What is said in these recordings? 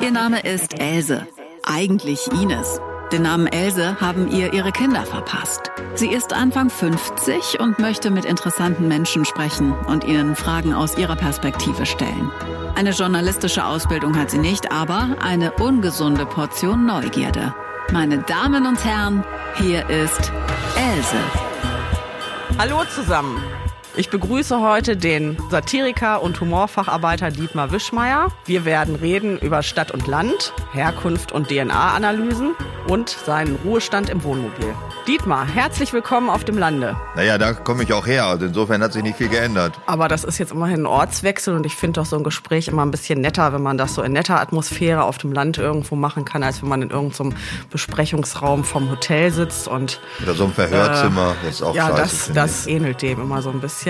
Ihr Name ist Else, eigentlich Ines. Den Namen Else haben ihr ihre Kinder verpasst. Sie ist Anfang 50 und möchte mit interessanten Menschen sprechen und ihnen Fragen aus ihrer Perspektive stellen. Eine journalistische Ausbildung hat sie nicht, aber eine ungesunde Portion Neugierde. Meine Damen und Herren, hier ist Else. Hallo zusammen. Ich begrüße heute den Satiriker und Humorfacharbeiter Dietmar Wischmeier. Wir werden reden über Stadt und Land, Herkunft und DNA-Analysen und seinen Ruhestand im Wohnmobil. Dietmar, herzlich willkommen auf dem Lande. Naja, da komme ich auch her. Also insofern hat sich nicht viel geändert. Aber das ist jetzt immerhin ein Ortswechsel und ich finde doch so ein Gespräch immer ein bisschen netter, wenn man das so in netter Atmosphäre auf dem Land irgendwo machen kann, als wenn man in irgendeinem Besprechungsraum vom Hotel sitzt und oder so ein Verhörzimmer. Äh, das ist auch ja, scheiße. das, das ähnelt dem immer so ein bisschen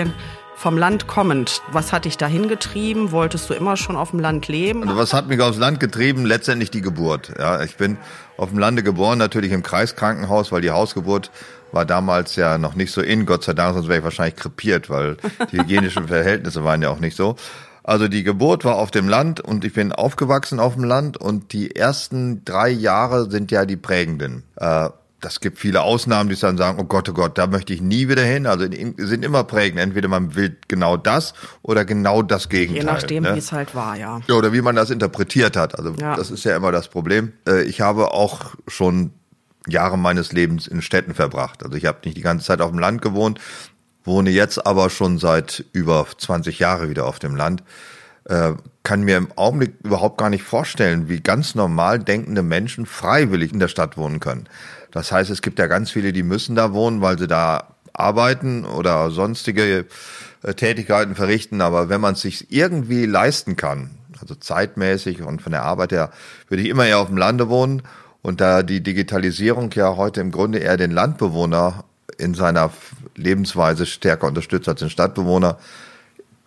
vom Land kommend. Was hat dich dahin getrieben? Wolltest du immer schon auf dem Land leben? Also was hat mich aufs Land getrieben? Letztendlich die Geburt. Ja, ich bin auf dem Lande geboren, natürlich im Kreiskrankenhaus, weil die Hausgeburt war damals ja noch nicht so in, Gott sei Dank, sonst wäre ich wahrscheinlich krepiert, weil die hygienischen Verhältnisse waren ja auch nicht so. Also die Geburt war auf dem Land und ich bin aufgewachsen auf dem Land und die ersten drei Jahre sind ja die prägenden. Äh, das gibt viele Ausnahmen, die dann sagen, oh Gott, oh Gott, da möchte ich nie wieder hin. Also sind immer prägend. Entweder man will genau das oder genau das Gegenteil. Je nachdem, ne? wie es halt war, ja. ja. Oder wie man das interpretiert hat. Also ja. das ist ja immer das Problem. Äh, ich habe auch schon Jahre meines Lebens in Städten verbracht. Also ich habe nicht die ganze Zeit auf dem Land gewohnt, wohne jetzt aber schon seit über 20 Jahre wieder auf dem Land. Äh, kann mir im Augenblick überhaupt gar nicht vorstellen, wie ganz normal denkende Menschen freiwillig in der Stadt wohnen können. Das heißt, es gibt ja ganz viele, die müssen da wohnen, weil sie da arbeiten oder sonstige äh, Tätigkeiten verrichten. Aber wenn man es sich irgendwie leisten kann, also zeitmäßig und von der Arbeit her, würde ich immer eher auf dem Lande wohnen. Und da die Digitalisierung ja heute im Grunde eher den Landbewohner in seiner Lebensweise stärker unterstützt als den Stadtbewohner,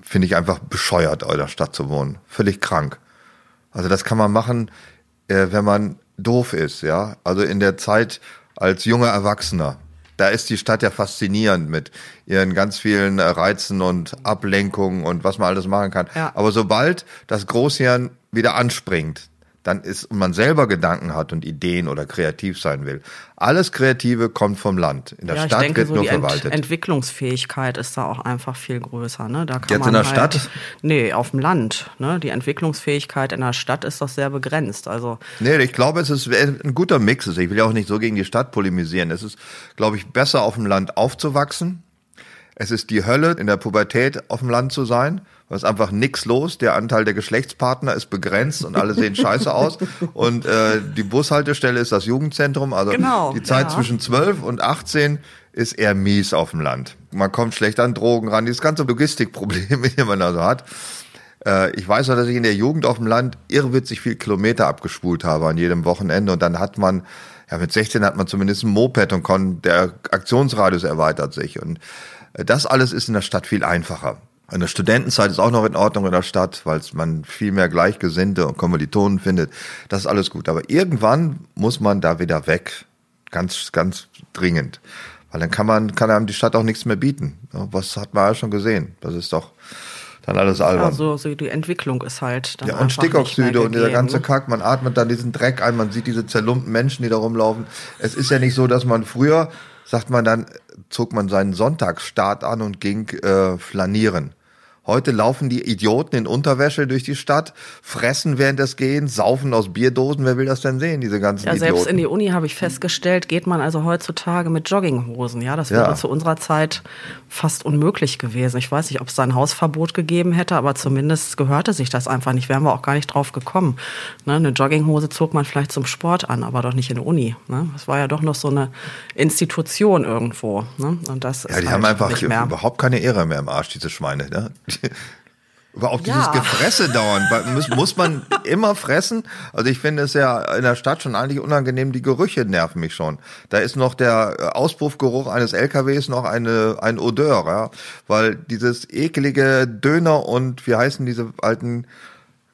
finde ich einfach bescheuert, in der Stadt zu wohnen. Völlig krank. Also das kann man machen, äh, wenn man doof ist, ja. Also in der Zeit als junger Erwachsener. Da ist die Stadt ja faszinierend mit ihren ganz vielen Reizen und Ablenkungen und was man alles machen kann. Ja. Aber sobald das Großhirn wieder anspringt, dann ist und man selber Gedanken hat und Ideen oder kreativ sein will. Alles Kreative kommt vom Land. In der ja, Stadt denke, wird so nur die verwaltet. Ent Entwicklungsfähigkeit ist da auch einfach viel größer. Ne? Da kann Jetzt man in der halt, Stadt? Nee, auf dem Land. Ne? Die Entwicklungsfähigkeit in der Stadt ist doch sehr begrenzt. Also nee, ich glaube, es ist ein guter Mix. Ich will ja auch nicht so gegen die Stadt polemisieren. Es ist, glaube ich, besser auf dem Land aufzuwachsen. Es ist die Hölle, in der Pubertät auf dem Land zu sein da ist einfach nix los. Der Anteil der Geschlechtspartner ist begrenzt und alle sehen scheiße aus. Und äh, die Bushaltestelle ist das Jugendzentrum. Also genau, die Zeit ja. zwischen 12 und 18 ist eher mies auf dem Land. Man kommt schlecht an Drogen ran. Dieses ganze Logistikproblem, die man da so hat. Äh, ich weiß noch, dass ich in der Jugend auf dem Land irrwitzig viel Kilometer abgespult habe an jedem Wochenende. Und dann hat man, ja mit 16 hat man zumindest ein Moped und konnte, der Aktionsradius erweitert sich. Und das alles ist in der Stadt viel einfacher. Eine Studentenzeit ist auch noch in Ordnung in der Stadt, weil man viel mehr Gleichgesinnte und Kommilitonen findet. Das ist alles gut. Aber irgendwann muss man da wieder weg. Ganz, ganz dringend. Weil dann kann man, kann einem die Stadt auch nichts mehr bieten. Was hat man ja schon gesehen? Das ist doch dann alles albern. Also so die Entwicklung ist halt dann Ja, und Stickoxide und dieser ganze? Kack. Man atmet dann diesen Dreck ein, man sieht diese zerlumpten Menschen, die da rumlaufen. Es ist ja nicht so, dass man früher, sagt man dann, zog man seinen Sonntagsstart an und ging äh, flanieren. Heute laufen die Idioten in Unterwäsche durch die Stadt, fressen während des Gehens, saufen aus Bierdosen. Wer will das denn sehen, diese ganzen ja, Idioten? Selbst in die Uni habe ich festgestellt, geht man also heutzutage mit Jogginghosen. Ja, das wäre ja. zu unserer Zeit fast unmöglich gewesen. Ich weiß nicht, ob es da ein Hausverbot gegeben hätte, aber zumindest gehörte sich das einfach nicht. Wären wir auch gar nicht drauf gekommen. Ne, eine Jogginghose zog man vielleicht zum Sport an, aber doch nicht in der Uni. Ne? Das war ja doch noch so eine Institution irgendwo. Ne? Und das ja, die halt haben einfach überhaupt keine Ehre mehr im Arsch, diese Schweine. Ne? Aber auch dieses ja. Gefresse dauernd. Muss, muss man immer fressen? Also ich finde es ja in der Stadt schon eigentlich unangenehm. Die Gerüche nerven mich schon. Da ist noch der Auspuffgeruch eines LKWs noch eine, ein Odeur, ja. Weil dieses ekelige Döner und wie heißen diese alten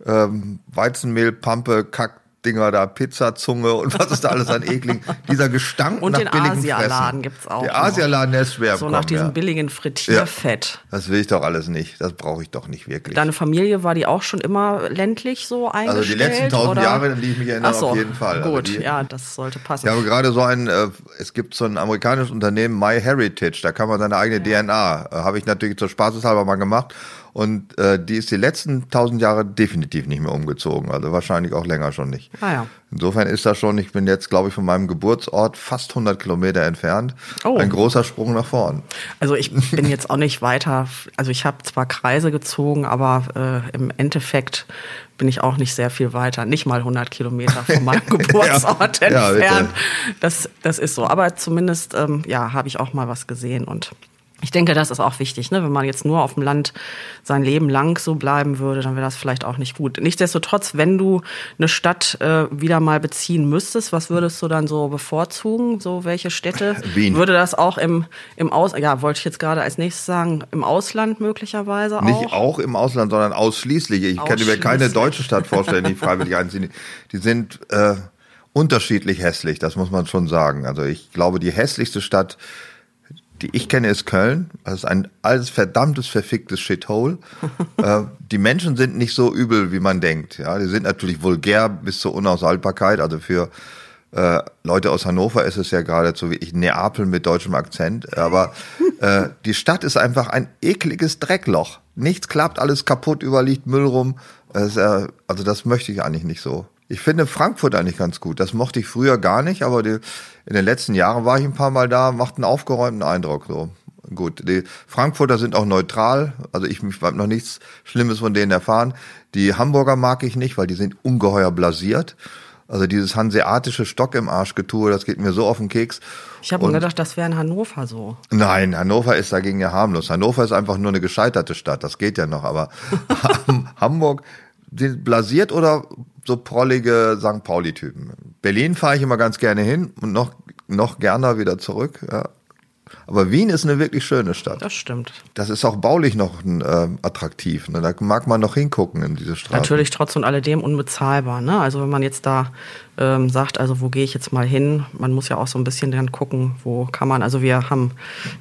ähm, Weizenmehlpampe, Kack, Dinger da, Pizzazunge und was ist da alles an eklig. Dieser Gestank und nach den Asialaden gibt es auch. Der Asialaden, der ist schwer. So nach diesem ja. billigen Frittierfett. Ja, das will ich doch alles nicht. Das brauche ich doch nicht wirklich. Deine Familie war die auch schon immer ländlich so eingestellt? Also die letzten tausend? Jahre, an die ich mich erinnere, so, auf jeden Fall. Also gut, also die, ja, das sollte passen. Ich habe gerade so ein, äh, es gibt so ein amerikanisches Unternehmen, MyHeritage, da kann man seine eigene ja. DNA, äh, habe ich natürlich zur Spaßeshalber mal gemacht und äh, die ist die letzten tausend Jahre definitiv nicht mehr umgezogen. Also wahrscheinlich auch länger schon nicht. Ah, ja. Insofern ist das schon, ich bin jetzt, glaube ich, von meinem Geburtsort fast 100 Kilometer entfernt. Oh. Ein großer Sprung nach vorn. Also ich bin jetzt auch nicht weiter, also ich habe zwar Kreise gezogen, aber äh, im Endeffekt bin ich auch nicht sehr viel weiter, nicht mal 100 Kilometer von meinem Geburtsort ja. entfernt. Ja, das, das ist so. Aber zumindest, ähm, ja, habe ich auch mal was gesehen und ich denke, das ist auch wichtig. Ne? Wenn man jetzt nur auf dem Land sein Leben lang so bleiben würde, dann wäre das vielleicht auch nicht gut. Nichtsdestotrotz, wenn du eine Stadt äh, wieder mal beziehen müsstest, was würdest du dann so bevorzugen? So welche Städte? Wien. Würde das auch im, im Aus, ja, wollte ich jetzt gerade als nächstes sagen, im Ausland möglicherweise auch? Nicht auch im Ausland, sondern ausschließlich. Ich ausschließlich. kann mir keine deutsche Stadt vorstellen, die freiwillig einziehen. Die sind äh, unterschiedlich hässlich, das muss man schon sagen. Also ich glaube, die hässlichste Stadt die ich kenne, ist Köln. Das ist ein alles verdammtes, verficktes Shithole. äh, die Menschen sind nicht so übel, wie man denkt. Ja, die sind natürlich vulgär bis zur Unaushaltbarkeit. Also für äh, Leute aus Hannover ist es ja geradezu wie ich Neapel mit deutschem Akzent. Aber äh, die Stadt ist einfach ein ekliges Dreckloch. Nichts klappt, alles kaputt, überliegt Müll rum. Das, äh, also das möchte ich eigentlich nicht so. Ich finde Frankfurt eigentlich ganz gut. Das mochte ich früher gar nicht, aber die, in den letzten Jahren war ich ein paar Mal da, macht einen aufgeräumten Eindruck. So gut. Die Frankfurter sind auch neutral. Also ich, ich habe noch nichts Schlimmes von denen erfahren. Die Hamburger mag ich nicht, weil die sind ungeheuer blasiert. Also dieses hanseatische Stock im Arschgetue, das geht mir so auf den Keks. Ich habe mir gedacht, das wäre in Hannover so. Nein, Hannover ist dagegen ja harmlos. Hannover ist einfach nur eine gescheiterte Stadt, das geht ja noch. Aber Hamburg blasiert oder so prollige St. Pauli-Typen. Berlin fahre ich immer ganz gerne hin und noch, noch gerne wieder zurück. Ja. Aber Wien ist eine wirklich schöne Stadt. Das stimmt. Das ist auch baulich noch äh, attraktiv. Ne? Da mag man noch hingucken in diese Straße. Natürlich trotz und alledem unbezahlbar. Ne? Also wenn man jetzt da ähm, sagt, also wo gehe ich jetzt mal hin, man muss ja auch so ein bisschen dann gucken, wo kann man. Also wir haben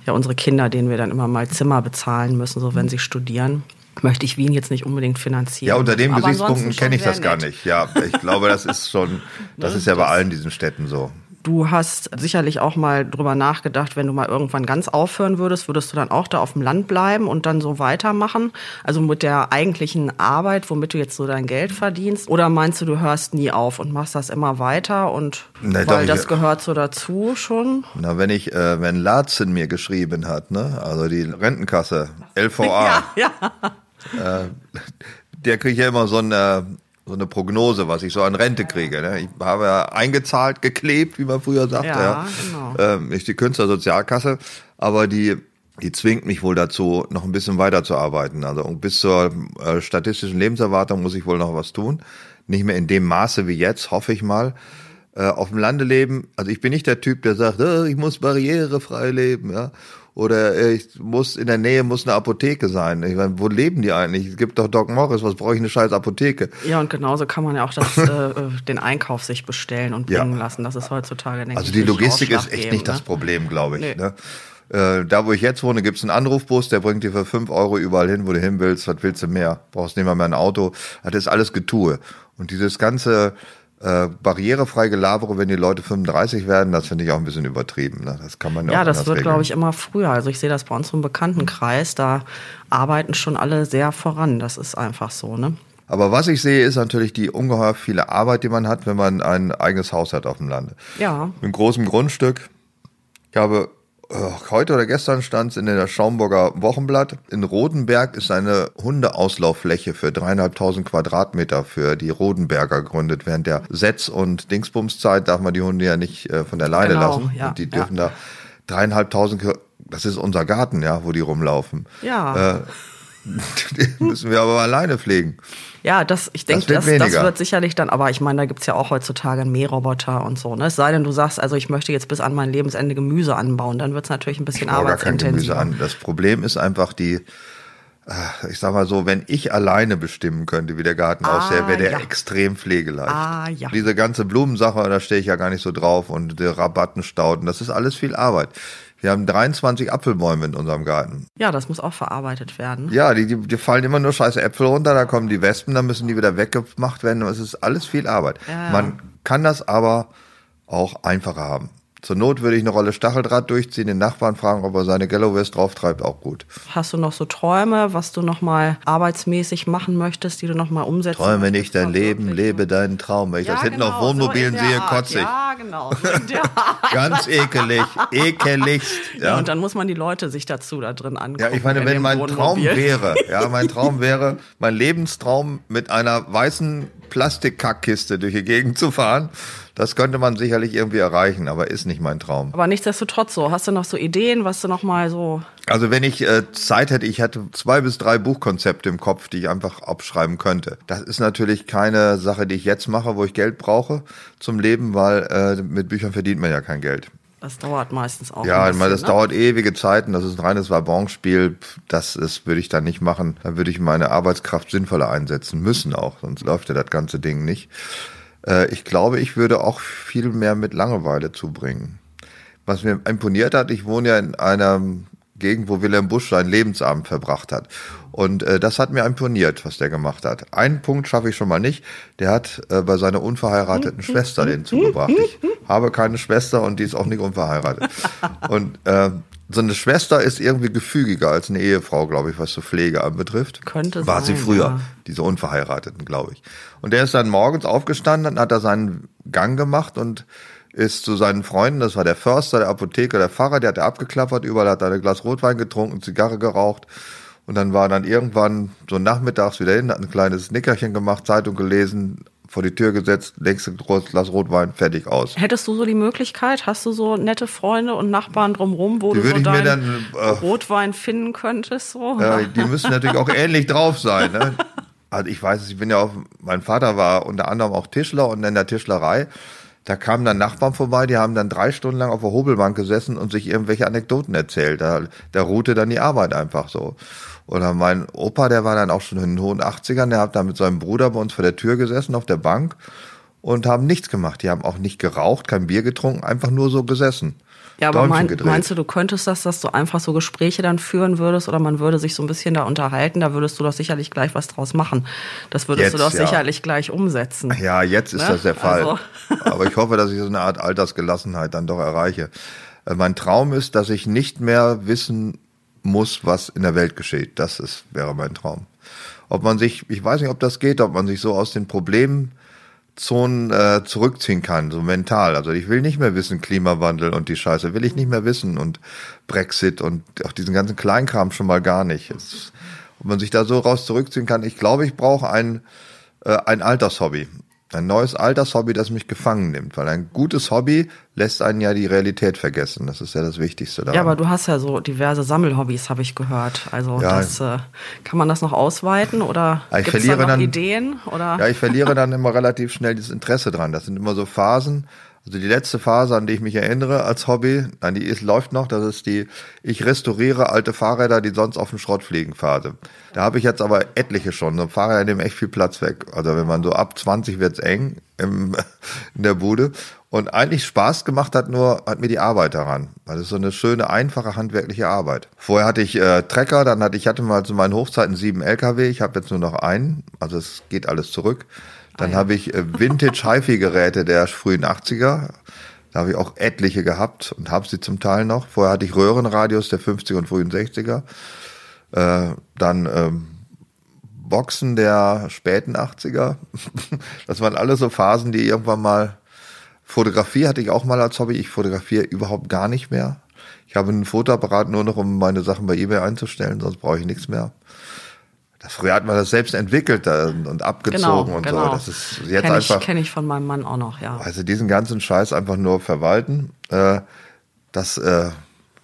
ja unsere Kinder, denen wir dann immer mal Zimmer bezahlen müssen, so wenn sie studieren möchte ich Wien jetzt nicht unbedingt finanzieren. Ja, unter den Gesichtspunkten kenne ich das gar nicht. Ja, ich glaube, das ist schon, das ne? ist ja bei allen diesen Städten so. Du hast sicherlich auch mal drüber nachgedacht, wenn du mal irgendwann ganz aufhören würdest, würdest du dann auch da auf dem Land bleiben und dann so weitermachen? Also mit der eigentlichen Arbeit, womit du jetzt so dein Geld verdienst? Oder meinst du, du hörst nie auf und machst das immer weiter und nee, weil das gehört so dazu schon? Na, wenn ich, äh, wenn Latzen mir geschrieben hat, ne, also die Rentenkasse, LVA. ja, ja äh, der kriegt ja immer so eine, so eine Prognose, was ich so an Rente kriege. Ne? Ich habe eingezahlt, geklebt, wie man früher sagte. Ja, ja. Genau. Ähm, ich die Künstlersozialkasse, aber die die zwingt mich wohl dazu, noch ein bisschen weiterzuarbeiten. Also bis zur äh, statistischen Lebenserwartung muss ich wohl noch was tun. Nicht mehr in dem Maße wie jetzt, hoffe ich mal. Äh, auf dem Lande leben, also ich bin nicht der Typ, der sagt, oh, ich muss barrierefrei leben, ja. Oder äh, ich muss in der Nähe muss eine Apotheke sein. Ich meine, wo leben die eigentlich? Es gibt doch Doc Morris, was brauche ich eine scheiß Apotheke? Ja, und genauso kann man ja auch das, äh, den Einkauf sich bestellen und bringen ja. lassen. Das ist heutzutage, denke Also die Logistik ist echt nicht ne? das Problem, glaube ich. Nee. Ne? Äh, da, wo ich jetzt wohne, gibt's einen Anrufbus, der bringt dir für fünf Euro überall hin, wo du hin willst. Was willst du mehr? Brauchst nicht mal mehr ein Auto. Das ist alles Getue. Und dieses ganze äh, barrierefrei gelabere, wenn die Leute 35 werden, das finde ich auch ein bisschen übertrieben. Ne? Das kann man ja, ja das wird, glaube ich, immer früher. Also ich sehe das bei uns im Bekanntenkreis, da arbeiten schon alle sehr voran. Das ist einfach so, ne? Aber was ich sehe, ist natürlich die ungeheuer viele Arbeit, die man hat, wenn man ein eigenes Haus hat auf dem Lande. Ja. Mit einem großen Grundstück. Ich habe heute oder gestern stand es in der Schaumburger Wochenblatt. In Rodenberg ist eine Hundeauslauffläche für dreieinhalbtausend Quadratmeter für die Rodenberger gegründet. Während der Setz- und Dingsbumszeit darf man die Hunde ja nicht äh, von der Leine genau, lassen. Ja, und die dürfen ja. da dreieinhalbtausend, das ist unser Garten, ja, wo die rumlaufen. Ja. Äh, die müssen wir aber alleine pflegen. Ja, das, ich denke, das, das, das, wird sicherlich dann, aber ich meine, da gibt's ja auch heutzutage Mähroboter und so. Ne? Es sei denn, du sagst, also ich möchte jetzt bis an mein Lebensende Gemüse anbauen, dann wird's natürlich ein bisschen ich arbeitsintensiver. Gar kein Gemüse an. Das Problem ist einfach die, äh, ich sag mal so, wenn ich alleine bestimmen könnte, wie der Garten ah, aussähe, wäre der ja. extrem pflegeleicht. Ah, ja. Diese ganze Blumensache, da stehe ich ja gar nicht so drauf und die Rabattenstauden, das ist alles viel Arbeit. Wir haben 23 Apfelbäume in unserem Garten. Ja, das muss auch verarbeitet werden. Ja, die, die, die fallen immer nur scheiße Äpfel runter, da kommen die Wespen, dann müssen die wieder weggemacht werden. Es ist alles viel Arbeit. Ja. Man kann das aber auch einfacher haben. Zur Not würde ich eine Rolle Stacheldraht durchziehen, den Nachbarn fragen, ob er seine Galloways drauftreibt, auch gut. Hast du noch so Träume, was du noch mal arbeitsmäßig machen möchtest, die du noch mal umsetzen Träume nicht dein Leben, lebe deinen Traum. Wenn ich ja, das hinten genau, auf Wohnmobilen so sehe, kotze ich. Ja, genau. Ganz ekelig, ekeligst. Ja. ja. und dann muss man die Leute sich dazu da drin angucken. Ja, ich meine, wenn mein Traum wäre, ja, mein Traum wäre, mein Lebenstraum mit einer weißen Plastikkackkiste durch die Gegend zu fahren das könnte man sicherlich irgendwie erreichen, aber ist nicht mein Traum. Aber nichtsdestotrotz so. Hast du noch so Ideen, was du noch mal so. Also wenn ich äh, Zeit hätte, ich hätte zwei bis drei Buchkonzepte im Kopf, die ich einfach abschreiben könnte. Das ist natürlich keine Sache, die ich jetzt mache, wo ich Geld brauche zum Leben, weil äh, mit Büchern verdient man ja kein Geld. Das dauert meistens auch. Ja, bisschen, das ne? dauert ewige Zeiten. Das ist ein reines Wabonspiel. Das ist, würde ich dann nicht machen. Da würde ich meine Arbeitskraft sinnvoller einsetzen müssen auch. Sonst läuft ja das ganze Ding nicht. Äh, ich glaube, ich würde auch viel mehr mit Langeweile zubringen. Was mir imponiert hat, ich wohne ja in einer Gegend, wo Wilhelm Busch seinen Lebensabend verbracht hat. Und äh, das hat mir imponiert, was der gemacht hat. Einen Punkt schaffe ich schon mal nicht. Der hat äh, bei seiner unverheirateten Schwester den zugebracht. Ich habe keine Schwester und die ist auch nicht unverheiratet. Und äh, so eine Schwester ist irgendwie gefügiger als eine Ehefrau, glaube ich, was so Pflege anbetrifft. Könnte War sein, sie früher, ja. diese Unverheirateten, glaube ich. Und der ist dann morgens aufgestanden, hat da seinen Gang gemacht und ist zu seinen Freunden, das war der Förster, der Apotheker, der Pfarrer, der hat er abgeklappert, überall hat er ein Glas Rotwein getrunken, Zigarre geraucht. Und dann war dann irgendwann so nachmittags wieder hin, hat ein kleines Nickerchen gemacht, Zeitung gelesen, vor die Tür gesetzt, nächste Glas Rotwein, fertig aus. Hättest du so die Möglichkeit? Hast du so nette Freunde und Nachbarn drumherum, wo die du so deinen dann, äh, Rotwein finden könntest? So? Ja, die müssen natürlich auch ähnlich drauf sein. Ne? Also ich weiß es, ich bin ja auch, mein Vater war unter anderem auch Tischler und in der Tischlerei. Da kamen dann Nachbarn vorbei, die haben dann drei Stunden lang auf der Hobelbank gesessen und sich irgendwelche Anekdoten erzählt. Da, da ruhte dann die Arbeit einfach so. Oder mein Opa, der war dann auch schon in den hohen 80ern, der hat da mit seinem Bruder bei uns vor der Tür gesessen auf der Bank und haben nichts gemacht. Die haben auch nicht geraucht, kein Bier getrunken, einfach nur so gesessen. Ja, aber mein, meinst du, du könntest das, dass du einfach so Gespräche dann führen würdest oder man würde sich so ein bisschen da unterhalten, da würdest du doch sicherlich gleich was draus machen. Das würdest jetzt, du doch ja. sicherlich gleich umsetzen. Ja, jetzt ist ne? das der Fall. Also. aber ich hoffe, dass ich so eine Art Altersgelassenheit dann doch erreiche. Äh, mein Traum ist, dass ich nicht mehr wissen muss, was in der Welt geschieht. Das ist, wäre mein Traum. Ob man sich, ich weiß nicht, ob das geht, ob man sich so aus den Problemzonen äh, zurückziehen kann, so mental. Also ich will nicht mehr wissen, Klimawandel und die Scheiße, will ich nicht mehr wissen und Brexit und auch diesen ganzen Kleinkram schon mal gar nicht. Es, ob man sich da so raus zurückziehen kann. Ich glaube, ich brauche ein, äh, ein Altershobby. Ein neues Altershobby, das mich gefangen nimmt, weil ein gutes Hobby lässt einen ja die Realität vergessen. Das ist ja das Wichtigste daran. Ja, aber du hast ja so diverse Sammelhobbys, habe ich gehört. Also ja. das, äh, kann man das noch ausweiten oder ja, ich verliere da noch dann, Ideen? Oder? Ja, ich verliere dann immer relativ schnell das Interesse dran. Das sind immer so Phasen, also die letzte Phase, an die ich mich erinnere als Hobby, an die ist, läuft noch, das ist die Ich restauriere alte Fahrräder, die sonst auf dem Schrott fliegen Phase. Da habe ich jetzt aber etliche schon. So Fahrräder nehmen echt viel Platz weg. Also wenn man so ab 20 wird's eng im, in der Bude. Und eigentlich Spaß gemacht hat nur, hat mir die Arbeit daran. Das ist so eine schöne, einfache, handwerkliche Arbeit. Vorher hatte ich äh, Trecker, dann hatte ich hatte mal zu meinen Hochzeiten sieben LKW, ich habe jetzt nur noch einen. Also es geht alles zurück. Dann ah, ja. habe ich äh, Vintage HiFi-Geräte der frühen 80er. Da habe ich auch etliche gehabt und habe sie zum Teil noch. Vorher hatte ich Röhrenradios der 50er und frühen 60er. Äh, dann ähm, Boxen der späten 80er. das waren alles so Phasen, die irgendwann mal. Fotografie hatte ich auch mal als Hobby. Ich fotografiere überhaupt gar nicht mehr. Ich habe einen Fotoapparat nur noch, um meine Sachen bei eBay einzustellen, sonst brauche ich nichts mehr. Früher hat man das selbst entwickelt und abgezogen genau, und genau. so. Das ist jetzt kenn einfach. Kenne ich von meinem Mann auch noch, ja. Also diesen ganzen Scheiß einfach nur verwalten, äh, das, äh,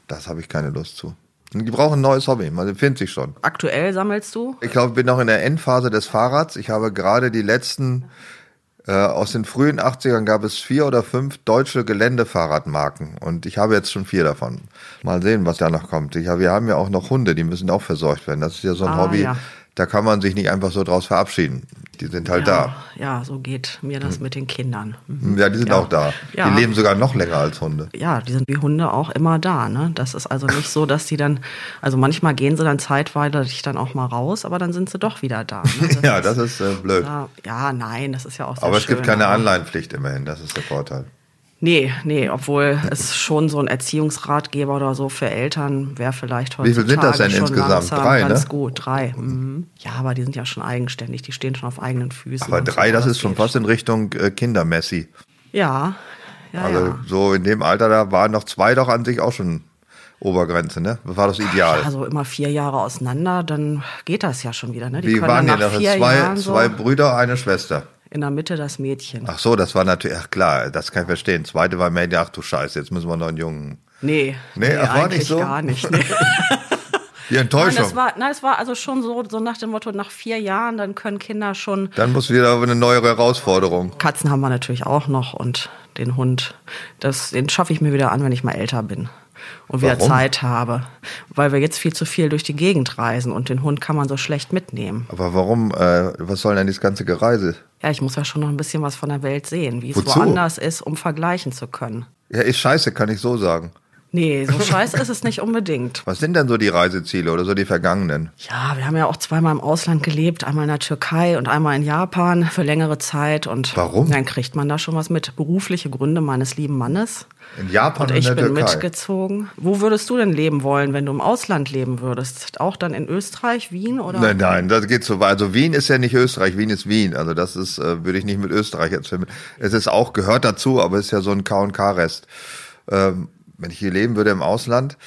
das habe ich keine Lust zu. Die brauchen ein neues Hobby, man findet sich schon. Aktuell sammelst du? Ich glaube, ich bin noch in der Endphase des Fahrrads. Ich habe gerade die letzten Äh, aus den frühen 80ern gab es vier oder fünf deutsche Geländefahrradmarken und ich habe jetzt schon vier davon. Mal sehen, was da noch kommt. Ich, wir haben ja auch noch Hunde, die müssen auch versorgt werden. Das ist ja so ein ah, Hobby. Ja da kann man sich nicht einfach so draus verabschieden. Die sind halt ja, da. Ja, so geht mir das hm. mit den Kindern. Mhm. Ja, die sind ja. auch da. Ja. Die leben sogar noch länger als Hunde. Ja, die sind wie Hunde auch immer da. Ne? Das ist also nicht so, dass die dann, also manchmal gehen sie dann zeitweilig dann auch mal raus, aber dann sind sie doch wieder da. Ne? Das ja, das ist äh, blöd. Ja, nein, das ist ja auch sehr Aber es schön, gibt keine Anleihenpflicht immerhin, das ist der Vorteil. Nee, nee, obwohl es schon so ein Erziehungsratgeber oder so für Eltern wäre vielleicht heute. Wie viel sind das denn insgesamt? Drei, ganz ne? gut, drei. Mhm. Ja, aber die sind ja schon eigenständig, die stehen schon auf eigenen Füßen. Aber drei, so, das ist schon fast in Richtung äh, Kindermessi. Ja, ja. Also ja. so in dem Alter, da waren noch zwei doch an sich auch schon Obergrenze, ne? Das war das Ideal. Also immer vier Jahre auseinander, dann geht das ja schon wieder, ne? Die Wie waren die noch? Zwei, zwei Brüder, eine Schwester in der Mitte das Mädchen. Ach so, das war natürlich, ach klar, das kann ich verstehen. Zweite war Mädchen, ach du Scheiße, jetzt müssen wir noch einen Jungen. Nee, nee, nee ach, war nicht so? gar nicht. Nee. Die Enttäuschung. Nein, es war, nein, es war also schon so, so nach dem Motto, nach vier Jahren, dann können Kinder schon. Dann muss wieder eine neue Herausforderung. Katzen haben wir natürlich auch noch und den Hund, das, den schaffe ich mir wieder an, wenn ich mal älter bin und wieder Warum? Zeit habe. Weil wir jetzt viel zu viel durch die Gegend reisen und den Hund kann man so schlecht mitnehmen. Aber warum, äh, was soll denn dieses ganze Gereise? Ja, ich muss ja schon noch ein bisschen was von der Welt sehen, wie es Wozu? woanders ist, um vergleichen zu können. Ja, ist scheiße, kann ich so sagen. Nee, so scheiße ist es nicht unbedingt. Was sind denn so die Reiseziele oder so die vergangenen? Ja, wir haben ja auch zweimal im Ausland gelebt, einmal in der Türkei und einmal in Japan für längere Zeit. Und Warum? Dann kriegt man da schon was mit. Berufliche Gründe meines lieben Mannes. In Japan und, und ich in der bin Türkei. mitgezogen. Wo würdest du denn leben wollen, wenn du im Ausland leben würdest? Auch dann in Österreich, Wien oder? Nein, nein, das geht so weit. Also Wien ist ja nicht Österreich, Wien ist Wien. Also das ist, äh, würde ich nicht mit Österreich jetzt vermitteln. Es ist auch, gehört dazu, aber es ist ja so ein K&K-Rest. Ähm, wenn ich hier leben würde im Ausland.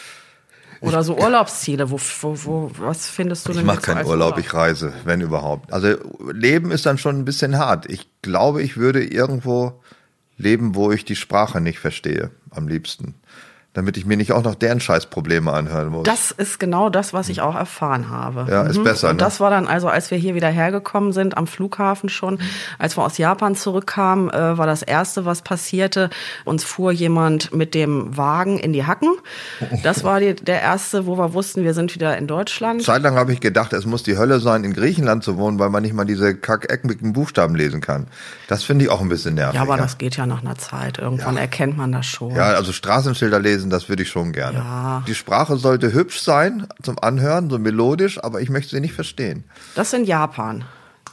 Oder so Urlaubsziele, wo, wo, wo was findest du denn? Ich mache keinen Urlaub, Urlaub, ich reise, wenn überhaupt. Also Leben ist dann schon ein bisschen hart. Ich glaube, ich würde irgendwo leben, wo ich die Sprache nicht verstehe, am liebsten damit ich mir nicht auch noch deren Scheißprobleme anhören muss. Das ist genau das, was ich auch erfahren habe. Ja, ist mhm. besser. Und ne? das war dann also, als wir hier wieder hergekommen sind, am Flughafen schon, als wir aus Japan zurückkamen, äh, war das erste, was passierte. Uns fuhr jemand mit dem Wagen in die Hacken. Das war die, der erste, wo wir wussten, wir sind wieder in Deutschland. Zeitlang habe ich gedacht, es muss die Hölle sein, in Griechenland zu wohnen, weil man nicht mal diese kackeckigen Buchstaben lesen kann. Das finde ich auch ein bisschen nervig. Ja, aber ja. das geht ja nach einer Zeit. Irgendwann ja. erkennt man das schon. Ja, also Straßenschilder lesen lesen, das würde ich schon gerne. Ja. Die Sprache sollte hübsch sein zum Anhören, so melodisch, aber ich möchte sie nicht verstehen. Das in Japan.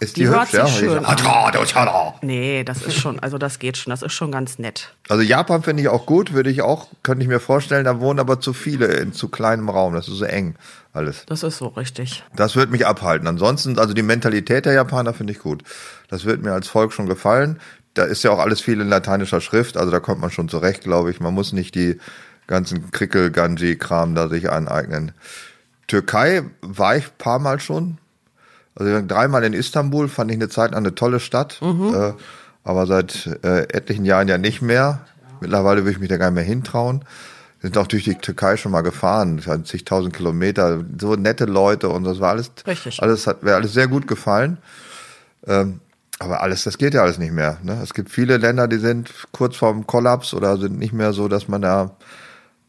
Ist die, die hört hübsch, sich ja? schön an. Nee, das ist schon, also das geht schon, das ist schon ganz nett. Also Japan finde ich auch gut, würde ich auch, könnte ich mir vorstellen, da wohnen aber zu viele in zu kleinem Raum, das ist so eng alles. Das ist so richtig. Das wird mich abhalten. Ansonsten, also die Mentalität der Japaner finde ich gut. Das wird mir als Volk schon gefallen. Da ist ja auch alles viel in lateinischer Schrift, also da kommt man schon zurecht, glaube ich. Man muss nicht die ganzen Krickel-Ganji-Kram da sich aneignen. Türkei war ich paar Mal schon. Also dreimal in Istanbul fand ich eine Zeit lang eine tolle Stadt. Mhm. Äh, aber seit äh, etlichen Jahren ja nicht mehr. Mittlerweile würde ich mich da gar nicht mehr hintrauen. Wir sind auch durch die Türkei schon mal gefahren, zigtausend Kilometer, so nette Leute und das war alles, Richtig. alles hat mir alles sehr gut gefallen. Ähm, aber alles, das geht ja alles nicht mehr. Ne? Es gibt viele Länder, die sind kurz vorm Kollaps oder sind nicht mehr so, dass man da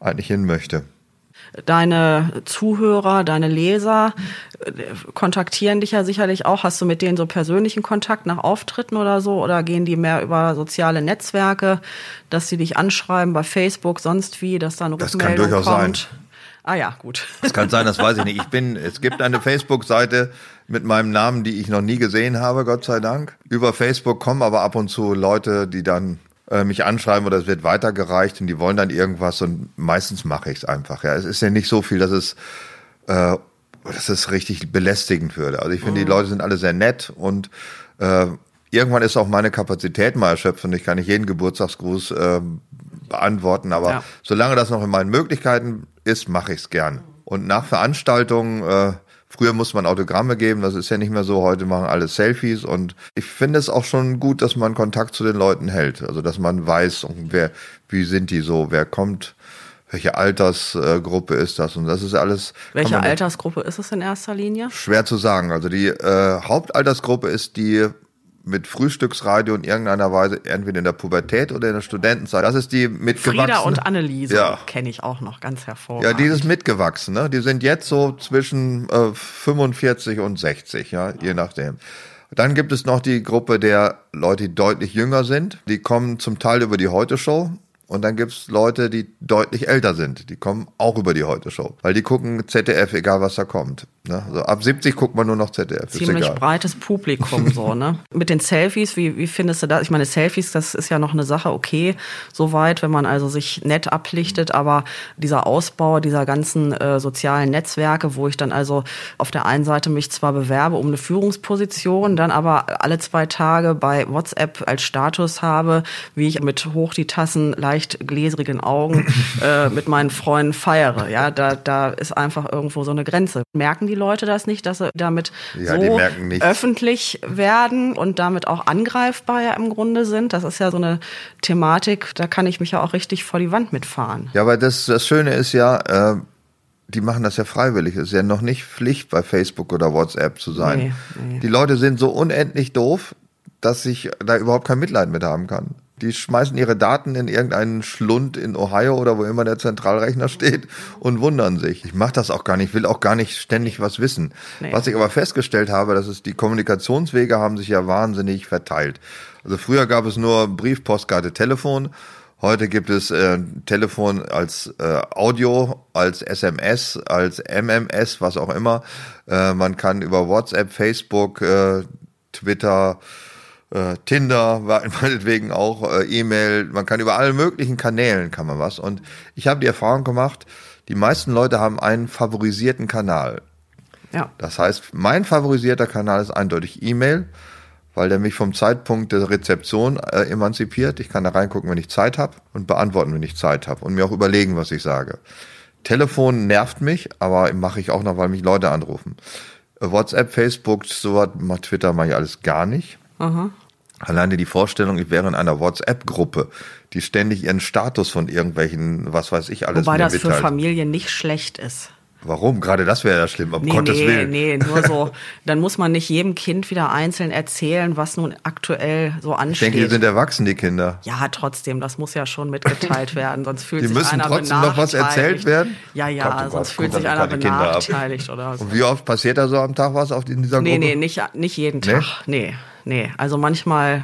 eigentlich hin möchte. Deine Zuhörer, deine Leser äh, kontaktieren dich ja sicherlich auch. Hast du mit denen so persönlichen Kontakt nach Auftritten oder so? Oder gehen die mehr über soziale Netzwerke, dass sie dich anschreiben bei Facebook, sonst wie, dass da eine das Rückmeldung kommt? Das kann durchaus sein. Ah ja, gut. Das kann sein, das weiß ich nicht. Ich bin, es gibt eine Facebook-Seite mit meinem Namen, die ich noch nie gesehen habe, Gott sei Dank. Über Facebook kommen aber ab und zu Leute, die dann äh, mich anschreiben oder es wird weitergereicht und die wollen dann irgendwas und meistens mache ich es einfach. Ja, es ist ja nicht so viel, dass es äh, dass es richtig belästigend würde. Also ich finde, mhm. die Leute sind alle sehr nett und äh, irgendwann ist auch meine Kapazität mal erschöpft und ich kann nicht jeden Geburtstagsgruß äh, beantworten, aber ja. solange das noch in meinen Möglichkeiten ist, mache ich es gern. Und nach Veranstaltungen äh, Früher musste man Autogramme geben, das ist ja nicht mehr so. Heute machen alle Selfies und ich finde es auch schon gut, dass man Kontakt zu den Leuten hält. Also, dass man weiß, wer, wie sind die so, wer kommt, welche Altersgruppe ist das und das ist alles. Welche Altersgruppe ist es in erster Linie? Schwer zu sagen. Also die äh, Hauptaltersgruppe ist die mit Frühstücksradio in irgendeiner Weise, entweder in der Pubertät oder in der Studentenzeit. Das ist die mitgewachsene. Frieda und Anneliese ja. kenne ich auch noch ganz hervorragend. Ja, dieses mitgewachsen, ne? Die sind jetzt so zwischen äh, 45 und 60, ja, je nachdem. Dann gibt es noch die Gruppe der Leute, die deutlich jünger sind. Die kommen zum Teil über die Heute-Show. Und dann gibt's Leute, die deutlich älter sind. Die kommen auch über die Heute-Show. Weil die gucken ZDF, egal was da kommt. Ne? Also ab 70 guckt man nur noch ZDF. Ziemlich breites Publikum so, ne? Mit den Selfies, wie, wie findest du das? Ich meine, Selfies, das ist ja noch eine Sache, okay, soweit, wenn man also sich nett ablichtet, aber dieser Ausbau dieser ganzen äh, sozialen Netzwerke, wo ich dann also auf der einen Seite mich zwar bewerbe um eine Führungsposition, dann aber alle zwei Tage bei WhatsApp als Status habe, wie ich mit hoch die Tassen leicht leicht gläserigen Augen äh, mit meinen Freunden feiere. Ja, da, da ist einfach irgendwo so eine Grenze. Merken die Leute das nicht, dass sie damit ja, so öffentlich werden und damit auch angreifbar ja im Grunde sind? Das ist ja so eine Thematik, da kann ich mich ja auch richtig vor die Wand mitfahren. Ja, aber das, das Schöne ist ja, äh, die machen das ja freiwillig. Es ist ja noch nicht Pflicht, bei Facebook oder WhatsApp zu sein. Nee, nee. Die Leute sind so unendlich doof, dass ich da überhaupt kein Mitleid mit haben kann. Die schmeißen ihre Daten in irgendeinen Schlund in Ohio oder wo immer der Zentralrechner steht und wundern sich. Ich mache das auch gar nicht, will auch gar nicht ständig was wissen. Nee. Was ich aber festgestellt habe, dass es die Kommunikationswege haben sich ja wahnsinnig verteilt. Also früher gab es nur Brief, Postkarte, Telefon. Heute gibt es äh, Telefon als äh, Audio, als SMS, als MMS, was auch immer. Äh, man kann über WhatsApp, Facebook, äh, Twitter, äh, Tinder, meinetwegen auch äh, E-Mail, man kann über alle möglichen Kanälen kann man was. Und ich habe die Erfahrung gemacht, die meisten Leute haben einen favorisierten Kanal. Ja. Das heißt, mein favorisierter Kanal ist eindeutig E-Mail, weil der mich vom Zeitpunkt der Rezeption äh, emanzipiert. Ich kann da reingucken, wenn ich Zeit habe und beantworten, wenn ich Zeit habe und mir auch überlegen, was ich sage. Telefon nervt mich, aber mache ich auch noch, weil mich Leute anrufen. WhatsApp, Facebook, sowas, Twitter mache ich alles gar nicht. Aha. Alleine die Vorstellung, ich wäre in einer WhatsApp-Gruppe, die ständig ihren Status von irgendwelchen, was weiß ich, alles Wobei das mitteilt. für Familien nicht schlecht ist. Warum? Gerade das wäre ja schlimm, um nee, Gottes nee, Willen. Nee, nur so. Dann muss man nicht jedem Kind wieder einzeln erzählen, was nun aktuell so ansteht. Ich denke, die sind erwachsen, die Kinder. Ja, trotzdem, das muss ja schon mitgeteilt werden, sonst fühlt die sich einer benachteiligt. Die müssen trotzdem noch was erzählt werden? Ja, ja, Gott, oh sonst fühlt sich einer benachteiligt oder so. Und wie oft passiert da so am Tag was auf in dieser nee, Gruppe? Nee, nee, nicht, nicht jeden Tag. Nee, nee. Also manchmal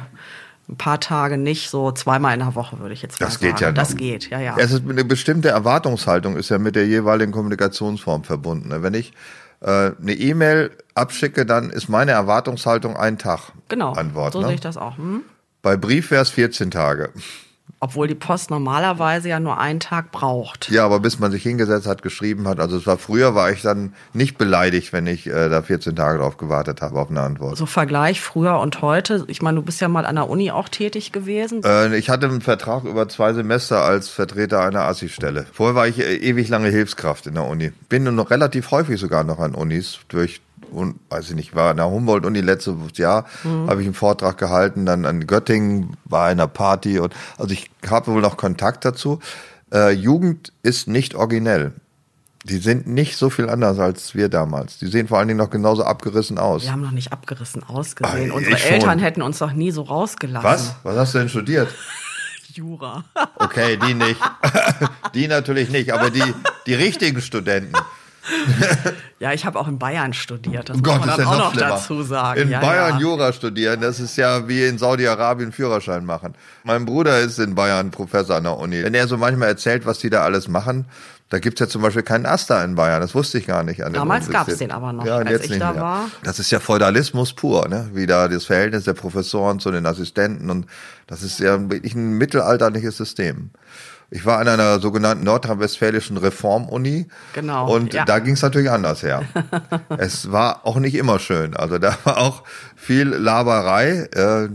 ein paar Tage nicht, so zweimal in der Woche würde ich jetzt das sagen. Das geht ja. Noch. Das geht, ja, ja. Es ist eine bestimmte Erwartungshaltung ist ja mit der jeweiligen Kommunikationsform verbunden. Wenn ich äh, eine E-Mail abschicke, dann ist meine Erwartungshaltung ein Tag. Genau. Antwort, so ne? sehe ich das auch. Hm? Bei Brief wäre es 14 Tage. Obwohl die Post normalerweise ja nur einen Tag braucht. Ja, aber bis man sich hingesetzt hat, geschrieben hat. Also es war früher, war ich dann nicht beleidigt, wenn ich äh, da 14 Tage drauf gewartet habe auf eine Antwort. So Vergleich früher und heute. Ich meine, du bist ja mal an der Uni auch tätig gewesen. Äh, ich hatte einen Vertrag über zwei Semester als Vertreter einer Assi-Stelle. Vorher war ich äh, ewig lange Hilfskraft in der Uni. Bin nur noch relativ häufig sogar noch an Unis durch und weiß ich nicht, war an der Humboldt-Uni letztes Jahr, mhm. habe ich einen Vortrag gehalten, dann an Göttingen war einer Party und also ich habe wohl noch Kontakt dazu. Äh, Jugend ist nicht originell. Die sind nicht so viel anders als wir damals. Die sehen vor allen Dingen noch genauso abgerissen aus. Wir haben noch nicht abgerissen ausgesehen. Ach, Unsere Eltern schon. hätten uns doch nie so rausgelassen. Was? Was hast du denn studiert? Jura. Okay, die nicht. die natürlich nicht, aber die, die richtigen Studenten. ja, ich habe auch in Bayern studiert. Das oh Gott, muss man ist ja auch noch, noch dazu sagen. In ja, Bayern ja. Jura studieren, das ist ja wie in Saudi-Arabien Führerschein machen. Mein Bruder ist in Bayern Professor an der Uni. Wenn er so manchmal erzählt, was die da alles machen, da gibt's ja zum Beispiel keinen Asta in Bayern. Das wusste ich gar nicht. Damals gab's den aber noch, ja, als jetzt ich nicht da mehr. war. Das ist ja Feudalismus pur, ne? wie da das Verhältnis der Professoren zu den Assistenten. Und das ist ja wirklich ein mittelalterliches System. Ich war an einer sogenannten nordrhein-westfälischen Reformuni. Genau. Und ja. da ging es natürlich anders her. es war auch nicht immer schön. Also da war auch viel Laberei. Äh,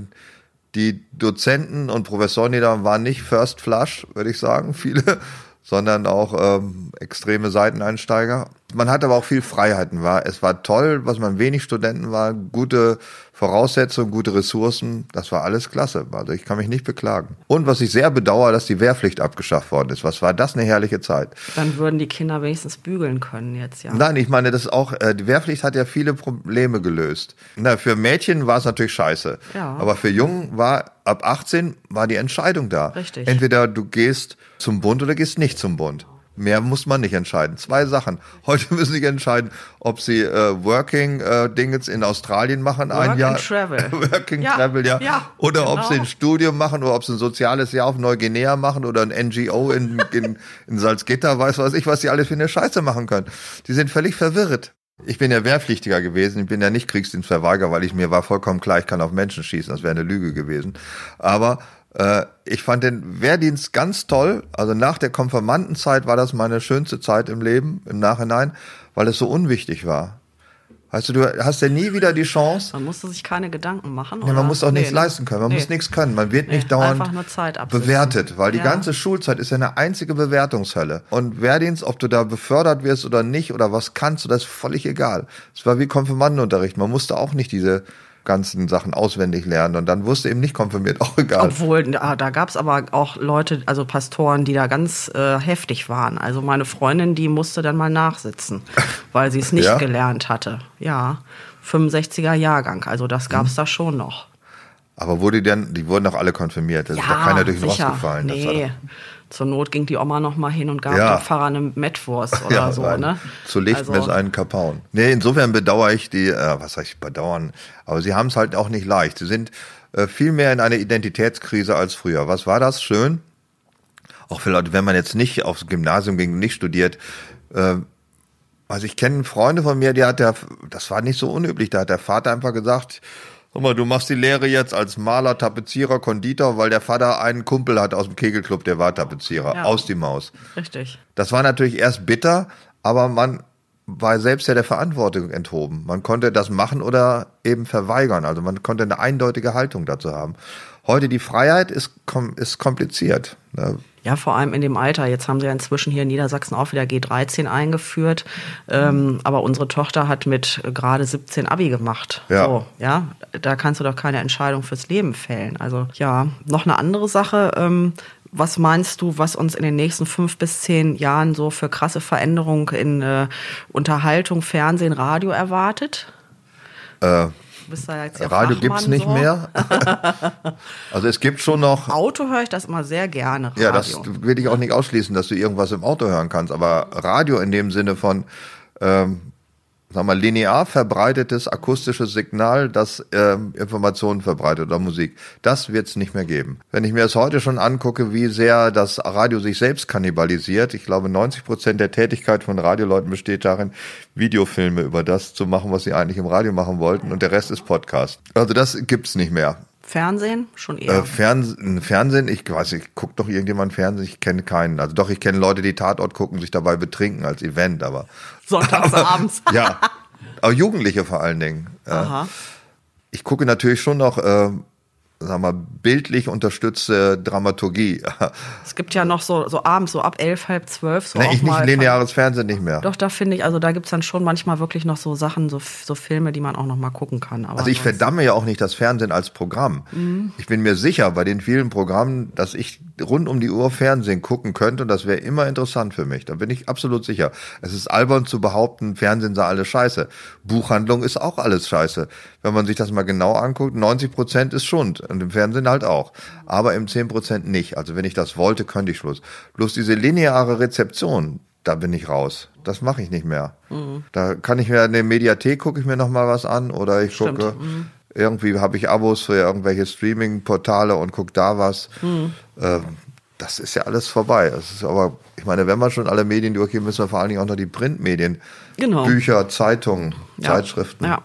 die Dozenten und Professoren, die da waren nicht First Flush, würde ich sagen, viele, sondern auch ähm, extreme Seiteneinsteiger. man hat aber auch viel Freiheiten. War, es war toll, was man wenig Studenten war, gute Voraussetzungen, gute Ressourcen, das war alles klasse. Also ich kann mich nicht beklagen. Und was ich sehr bedauere, dass die Wehrpflicht abgeschafft worden ist. Was war das eine herrliche Zeit? Dann würden die Kinder wenigstens bügeln können jetzt, ja. Nein, ich meine, das ist auch, äh, die Wehrpflicht hat ja viele Probleme gelöst. Na, für Mädchen war es natürlich scheiße. Ja. Aber für Jungen war ab 18 war die Entscheidung da. Richtig. Entweder du gehst zum Bund oder gehst nicht zum Bund. Mehr muss man nicht entscheiden. Zwei Sachen. Heute müssen sie entscheiden, ob sie äh, Working äh, Dingens in Australien machen, Work ein Jahr. And travel. Working ja, Travel, ja. ja oder genau. ob sie ein Studium machen oder ob sie ein soziales Jahr auf Neuguinea machen oder ein NGO in, in, in Salzgitter, weiß was ich, was sie alles für eine Scheiße machen können. Die sind völlig verwirrt. Ich bin ja Wehrpflichtiger gewesen, ich bin ja nicht Kriegsdienstverweigerer, weil ich mir war vollkommen klar, ich kann auf Menschen schießen, das wäre eine Lüge gewesen. Aber ich fand den Wehrdienst ganz toll. Also nach der Konfirmandenzeit war das meine schönste Zeit im Leben, im Nachhinein, weil es so unwichtig war. Weißt du, du hast ja nie wieder die Chance. Man musste sich keine Gedanken machen. Nee, man muss auch nee, nichts ne? leisten können. Man nee. muss nichts können. Man wird nee, nicht dauernd bewertet, weil die ja. ganze Schulzeit ist ja eine einzige Bewertungshölle. Und Wehrdienst, ob du da befördert wirst oder nicht oder was kannst, das ist völlig egal. Es war wie Konfirmandenunterricht. Man musste auch nicht diese ganzen Sachen auswendig lernen und dann wusste eben nicht konfirmiert, auch egal. Obwohl, da, da gab es aber auch Leute, also Pastoren, die da ganz äh, heftig waren. Also meine Freundin, die musste dann mal nachsitzen, weil sie es nicht ja? gelernt hatte. Ja, 65er Jahrgang, also das gab es hm. da schon noch. Aber wurde denn, die wurden doch alle konfirmiert, da ja, ist doch keiner durch den Rost gefallen. Nee. Zur Not ging die Oma noch mal hin und gab ja. dem Pfarrer eine Mettwurst oder ja, so. Ne? Zu Licht also, einen Kapaun. Nee, insofern bedauere ich die, äh, was soll ich bedauern, aber sie haben es halt auch nicht leicht. Sie sind äh, viel mehr in einer Identitätskrise als früher. Was war das? Schön. Auch für Leute, wenn man jetzt nicht aufs Gymnasium ging, nicht studiert, äh, also ich kenne Freunde von mir, die hat der, das war nicht so unüblich, da hat der Vater einfach gesagt, Sag mal, du machst die Lehre jetzt als Maler, Tapezierer, Konditor, weil der Vater einen Kumpel hat aus dem Kegelclub, der war Tapezierer, ja. aus die Maus. Richtig. Das war natürlich erst bitter, aber man war selbst ja der Verantwortung enthoben. Man konnte das machen oder eben verweigern. Also man konnte eine eindeutige Haltung dazu haben. Heute die Freiheit ist, ist kompliziert. Ja, vor allem in dem Alter. Jetzt haben sie ja inzwischen hier in Niedersachsen auch wieder G13 eingeführt. Ähm, aber unsere Tochter hat mit gerade 17 Abi gemacht. Ja. So, ja, da kannst du doch keine Entscheidung fürs Leben fällen. Also ja, noch eine andere Sache. Ähm, was meinst du, was uns in den nächsten fünf bis zehn Jahren so für krasse Veränderungen in äh, Unterhaltung, Fernsehen, Radio erwartet? Äh, bist da jetzt ja Radio gibt es nicht so. mehr. also es gibt schon noch. Auto höre ich das immer sehr gerne. Radio. Ja, das will ich auch nicht ausschließen, dass du irgendwas im Auto hören kannst. Aber Radio in dem Sinne von ähm, sagen wir, linear verbreitetes akustisches Signal, das äh, Informationen verbreitet oder Musik. Das wird es nicht mehr geben. Wenn ich mir das heute schon angucke, wie sehr das Radio sich selbst kannibalisiert, ich glaube 90 Prozent der Tätigkeit von Radioleuten besteht darin, Videofilme über das zu machen, was sie eigentlich im Radio machen wollten und der Rest ist Podcast. Also das gibt's nicht mehr. Fernsehen schon eher. Äh, Fernsehen, Fernsehen, ich weiß nicht, guckt doch irgendjemand Fernsehen, ich kenne keinen. Also doch, ich kenne Leute, die Tatort gucken, sich dabei betrinken als Event, aber. Sonntagsabends. ja. Aber Jugendliche vor allen Dingen. Aha. Ich gucke natürlich schon noch äh, sagen wir, bildlich unterstützte Dramaturgie. Es gibt ja noch so, so abends, so ab elf, halb zwölf. So nee, ich nicht lineares Fernsehen nicht mehr. Doch, da finde ich, also da gibt es dann schon manchmal wirklich noch so Sachen, so, so Filme, die man auch noch mal gucken kann. Aber also ich verdamme ja auch nicht das Fernsehen als Programm. Mhm. Ich bin mir sicher bei den vielen Programmen, dass ich rund um die Uhr Fernsehen gucken könnte und das wäre immer interessant für mich. Da bin ich absolut sicher. Es ist albern zu behaupten, Fernsehen sei alles scheiße. Buchhandlung ist auch alles scheiße. Wenn man sich das mal genau anguckt, 90 Prozent ist Schund und im Fernsehen halt auch. Aber im 10 Prozent nicht. Also wenn ich das wollte, könnte ich Schluss. Bloß diese lineare Rezeption, da bin ich raus. Das mache ich nicht mehr. Mhm. Da kann ich mir in der Mediathek gucke ich mir noch mal was an oder ich Stimmt. gucke mhm. Irgendwie habe ich Abos für irgendwelche Streaming-Portale und gucke da was. Mhm. Ähm, das ist ja alles vorbei. Das ist aber, ich meine, wenn wir schon alle Medien durchgehen, müssen wir vor allen Dingen auch noch die Printmedien, genau. Bücher, Zeitungen, ja. Zeitschriften. Ja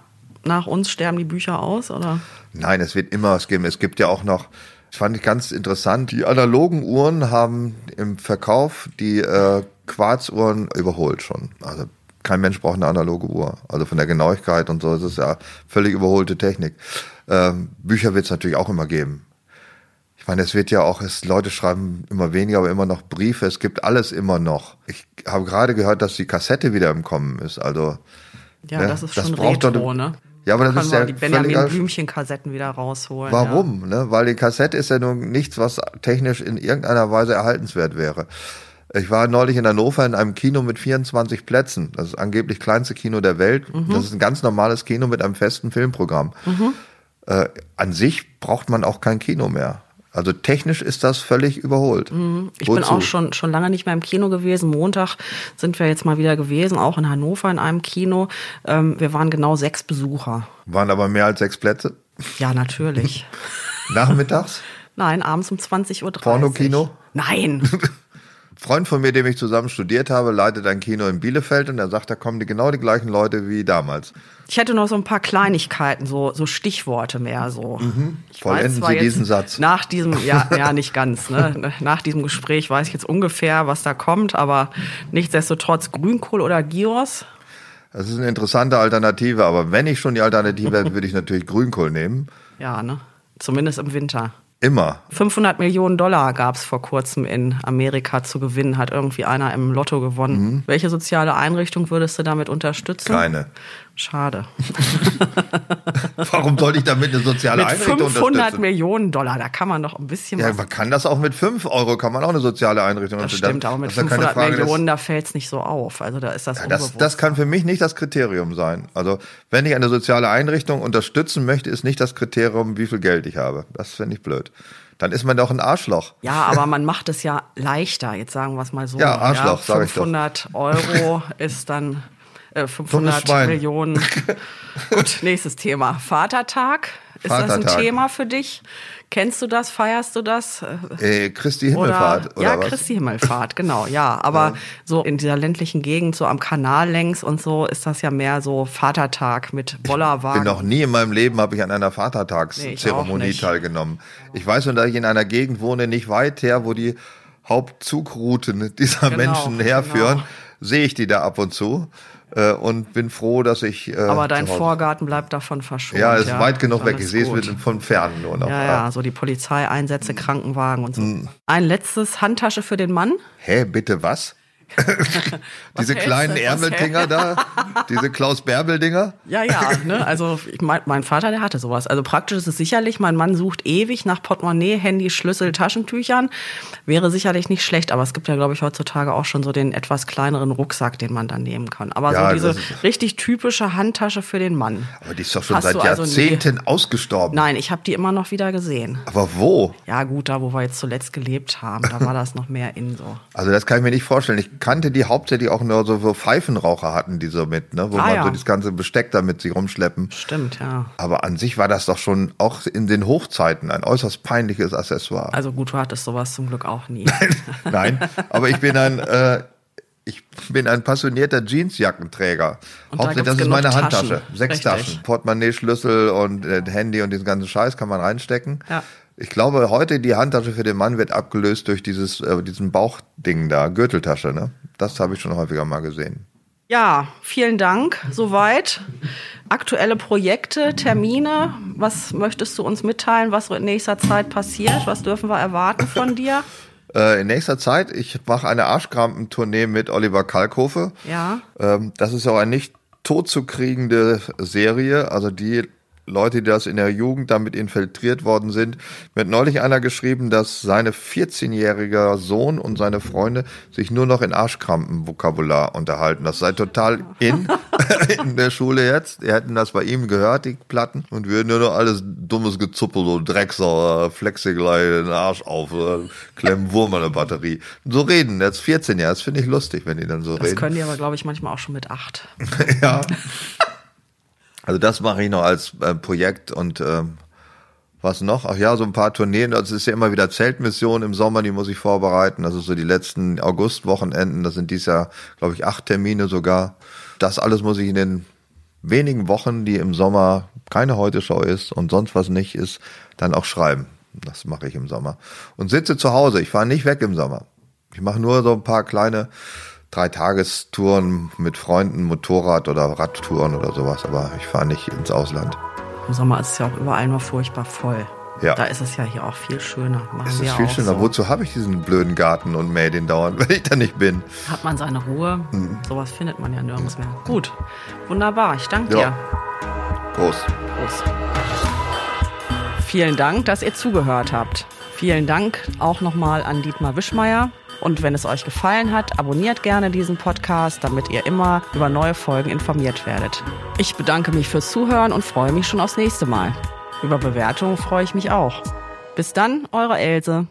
nach uns sterben die Bücher aus, oder? Nein, es wird immer was geben. Es gibt ja auch noch, das fand ich ganz interessant, die analogen Uhren haben im Verkauf die äh, Quarzuhren überholt schon. Also kein Mensch braucht eine analoge Uhr. Also von der Genauigkeit und so ist es ja völlig überholte Technik. Ähm, Bücher wird es natürlich auch immer geben meine, es wird ja auch, es, Leute schreiben immer weniger, aber immer noch Briefe. Es gibt alles immer noch. Ich habe gerade gehört, dass die Kassette wieder im Kommen ist. Also ja, ne, das ist schon retro, doch, ne? Ja, aber das Kann ist ja die Benjamin Blümchen-Kassetten wieder rausholen. Warum? Ja. Ne? Weil die Kassette ist ja nun nichts, was technisch in irgendeiner Weise erhaltenswert wäre. Ich war neulich in Hannover in einem Kino mit 24 Plätzen. Das ist angeblich kleinste Kino der Welt. Mhm. Das ist ein ganz normales Kino mit einem festen Filmprogramm. Mhm. Äh, an sich braucht man auch kein Kino mehr. Also technisch ist das völlig überholt. Mhm. Ich Wozu? bin auch schon, schon lange nicht mehr im Kino gewesen. Montag sind wir jetzt mal wieder gewesen, auch in Hannover in einem Kino. Ähm, wir waren genau sechs Besucher. Waren aber mehr als sechs Plätze? Ja, natürlich. Nachmittags? Nein, abends um 20.30 Uhr. Pornokino? Nein. Freund von mir, dem ich zusammen studiert habe, leitet ein Kino in Bielefeld und er sagt, da kommen die genau die gleichen Leute wie damals. Ich hätte noch so ein paar Kleinigkeiten, so, so Stichworte mehr so. Mhm. Vollenden Sie diesen Satz. Nach diesem, ja, ja, nicht ganz, ne? Nach diesem Gespräch weiß ich jetzt ungefähr, was da kommt, aber nichtsdestotrotz Grünkohl oder Gyros. Das ist eine interessante Alternative, aber wenn ich schon die Alternative hätte, würde ich natürlich Grünkohl nehmen. Ja, ne? Zumindest im Winter. Immer. 500 Millionen Dollar gab es vor kurzem in Amerika zu gewinnen, hat irgendwie einer im Lotto gewonnen. Mhm. Welche soziale Einrichtung würdest du damit unterstützen? Keine. Schade. Warum sollte ich damit eine soziale mit Einrichtung 500 unterstützen? Millionen Dollar, da kann man doch ein bisschen Ja, man kann das auch mit 5 Euro, kann man auch eine soziale Einrichtung Das stimmt, aber mit 500 Millionen, da fällt es nicht so auf. Also da ist das ja, das, das kann für mich nicht das Kriterium sein. Also wenn ich eine soziale Einrichtung unterstützen möchte, ist nicht das Kriterium, wie viel Geld ich habe. Das finde ich blöd dann ist man doch ein Arschloch. Ja, aber man macht es ja leichter, jetzt sagen wir es mal so. Ja, Arschloch, ja, sage ich doch. 500 Euro ist dann äh, 500 Millionen. Gut, nächstes Thema. Vatertag. Ist Vatertag. das ein Thema für dich? Kennst du das? Feierst du das? Äh, Christi Himmelfahrt, oder, oder Ja, was? Christi Himmelfahrt, genau, ja. Aber ja. so in dieser ländlichen Gegend, so am Kanal längs und so, ist das ja mehr so Vatertag mit Bollerwagen. Ich bin noch nie in meinem Leben habe ich an einer Vatertagszeremonie nee, teilgenommen. Ich weiß nur, dass ich in einer Gegend wohne, nicht weit her, wo die Hauptzugrouten dieser genau, Menschen herführen. Genau. Sehe ich die da ab und zu äh, und bin froh, dass ich. Äh, Aber dein Vorgarten bleibt davon verschont. Ja, ist ja. weit genug weg. Ich sehe es von fern nur noch. Ja, ja, so die Polizeieinsätze, Krankenwagen und so. Mhm. Ein letztes Handtasche für den Mann. Hä, bitte was? diese kleinen Ärmeldinger da, diese Klaus-Bärbel-Dinger. Ja, ja, ne? also ich mein, mein Vater, der hatte sowas. Also praktisch ist es sicherlich, mein Mann sucht ewig nach Portemonnaie, Handy, Schlüssel, Taschentüchern. Wäre sicherlich nicht schlecht, aber es gibt ja, glaube ich, heutzutage auch schon so den etwas kleineren Rucksack, den man dann nehmen kann. Aber ja, so diese richtig typische Handtasche für den Mann. Aber die ist doch schon Hast seit also Jahrzehnten also ausgestorben. Nein, ich habe die immer noch wieder gesehen. Aber wo? Ja gut, da wo wir jetzt zuletzt gelebt haben, da war das noch mehr in so. Also das kann ich mir nicht vorstellen. Ich kannte die hauptsächlich auch nur so Pfeifenraucher hatten, die so mit, ne, wo ah, man ja. so das ganze Besteck damit sich rumschleppen. Stimmt, ja. Aber an sich war das doch schon auch in den Hochzeiten ein äußerst peinliches Accessoire. Also gut, du hattest sowas zum Glück auch nie. Nein, aber ich bin ein äh, ich bin ein passionierter Jeansjackenträger. Und Hauptsächlich, da das ist meine Handtasche. Sechs Richtig. Taschen. Portemonnaie, Schlüssel und äh, Handy und diesen ganzen Scheiß kann man reinstecken. Ja. Ich glaube, heute die Handtasche für den Mann wird abgelöst durch dieses, äh, diesen Bauchding da, Gürteltasche, ne? Das habe ich schon häufiger mal gesehen. Ja, vielen Dank. Soweit. Aktuelle Projekte, Termine. Was möchtest du uns mitteilen, was in nächster Zeit passiert? Was dürfen wir erwarten von dir? Äh, in nächster Zeit, ich mache eine Arschkrampen-Tournee mit Oliver Kalkofe. Ja. Ähm, das ist auch eine nicht totzukriegende Serie. Also die Leute, die das in der Jugend damit infiltriert worden sind. Mir hat neulich einer geschrieben, dass seine 14-jähriger Sohn und seine Freunde sich nur noch in Arschkrampen-Vokabular unterhalten. Das sei total in, in der Schule jetzt. Die hätten das bei ihm gehört, die Platten, und würden nur noch alles dummes Gezuppel, so Drecksau, Flexiglein, den Arsch auf, klemmen Wurm an der Batterie. So reden, jetzt 14 Jahre, das finde ich lustig, wenn die dann so das reden. Das können die aber, glaube ich, manchmal auch schon mit acht. ja. Also das mache ich noch als äh, Projekt und ähm, was noch? Ach ja, so ein paar Tourneen. Das ist ja immer wieder Zeltmission im Sommer, die muss ich vorbereiten. Ist so die letzten Augustwochenenden. Das sind dies Jahr, glaube ich, acht Termine sogar. Das alles muss ich in den wenigen Wochen, die im Sommer keine Heute-Show ist und sonst was nicht ist, dann auch schreiben. Das mache ich im Sommer. Und sitze zu Hause. Ich fahre nicht weg im Sommer. Ich mache nur so ein paar kleine Dreitagestouren mit Freunden, Motorrad oder Radtouren oder sowas, aber ich fahre nicht ins Ausland. Im Sommer ist es ja auch überall nur furchtbar voll. Ja. Da ist es ja hier auch viel schöner. Machen es ist viel schöner. So. Wozu habe ich diesen blöden Garten und mähe den dauernd, wenn ich da nicht bin? Hat man seine Ruhe? Mhm. Sowas findet man ja nirgends mehr. Gut, wunderbar. Ich danke ja. dir. Prost. Prost. Vielen Dank, dass ihr zugehört habt. Vielen Dank auch nochmal an Dietmar Wischmeier. Und wenn es euch gefallen hat, abonniert gerne diesen Podcast, damit ihr immer über neue Folgen informiert werdet. Ich bedanke mich fürs Zuhören und freue mich schon aufs nächste Mal. Über Bewertungen freue ich mich auch. Bis dann, eure Else.